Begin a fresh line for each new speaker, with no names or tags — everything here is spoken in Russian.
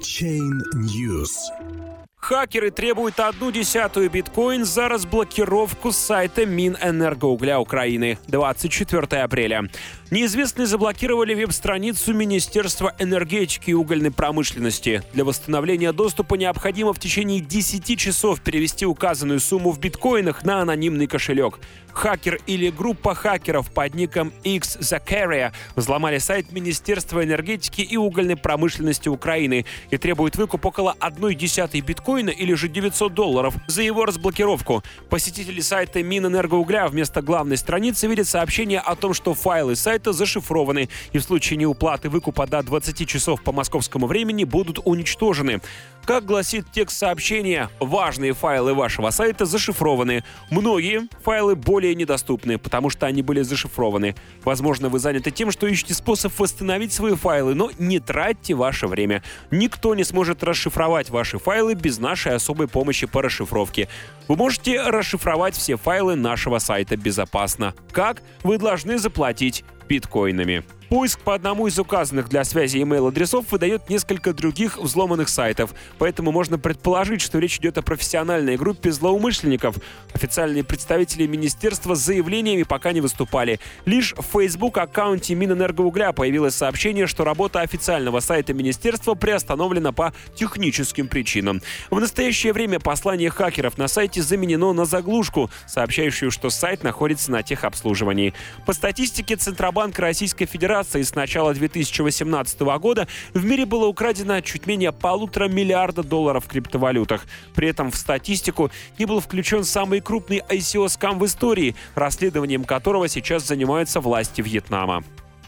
Chain News.
Хакеры требуют одну десятую биткоин за разблокировку сайта Минэнергоугля Украины 24 апреля. Неизвестные заблокировали веб-страницу Министерства энергетики и угольной промышленности. Для восстановления доступа необходимо в течение 10 часов перевести указанную сумму в биткоинах на анонимный кошелек. Хакер или группа хакеров под ником X Zakaria взломали сайт Министерства энергетики и угольной промышленности Украины и требуют выкуп около 1 десятой биткоина или же 900 долларов за его разблокировку. Посетители сайта Минэнергоугля вместо главной страницы видят сообщение о том, что файлы сайта зашифрованы и в случае неуплаты выкупа до 20 часов по московскому времени будут уничтожены. Как гласит текст сообщения, важные файлы вашего сайта зашифрованы. Многие файлы более недоступны, потому что они были зашифрованы. Возможно, вы заняты тем, что ищете способ восстановить свои файлы, но не тратьте ваше время. Никто не сможет расшифровать ваши файлы без нашей особой помощи по расшифровке. Вы можете расшифровать все файлы нашего сайта безопасно. Как? Вы должны заплатить биткоинами. Поиск по одному из указанных для связи email-адресов выдает несколько других взломанных сайтов, поэтому можно предположить, что речь идет о профессиональной группе злоумышленников. Официальные представители министерства с заявлениями пока не выступали. Лишь в Facebook-аккаунте Минэнергоугля появилось сообщение, что работа официального сайта министерства приостановлена по техническим причинам. В настоящее время послание хакеров на сайте заменено на заглушку, сообщающую, что сайт находится на техобслуживании. По статистике Центробанка Российской Федерации Федерации с начала 2018 года в мире было украдено чуть менее полутора миллиарда долларов в криптовалютах. При этом в статистику не был включен самый крупный ICO-скам в истории, расследованием которого сейчас занимаются власти Вьетнама.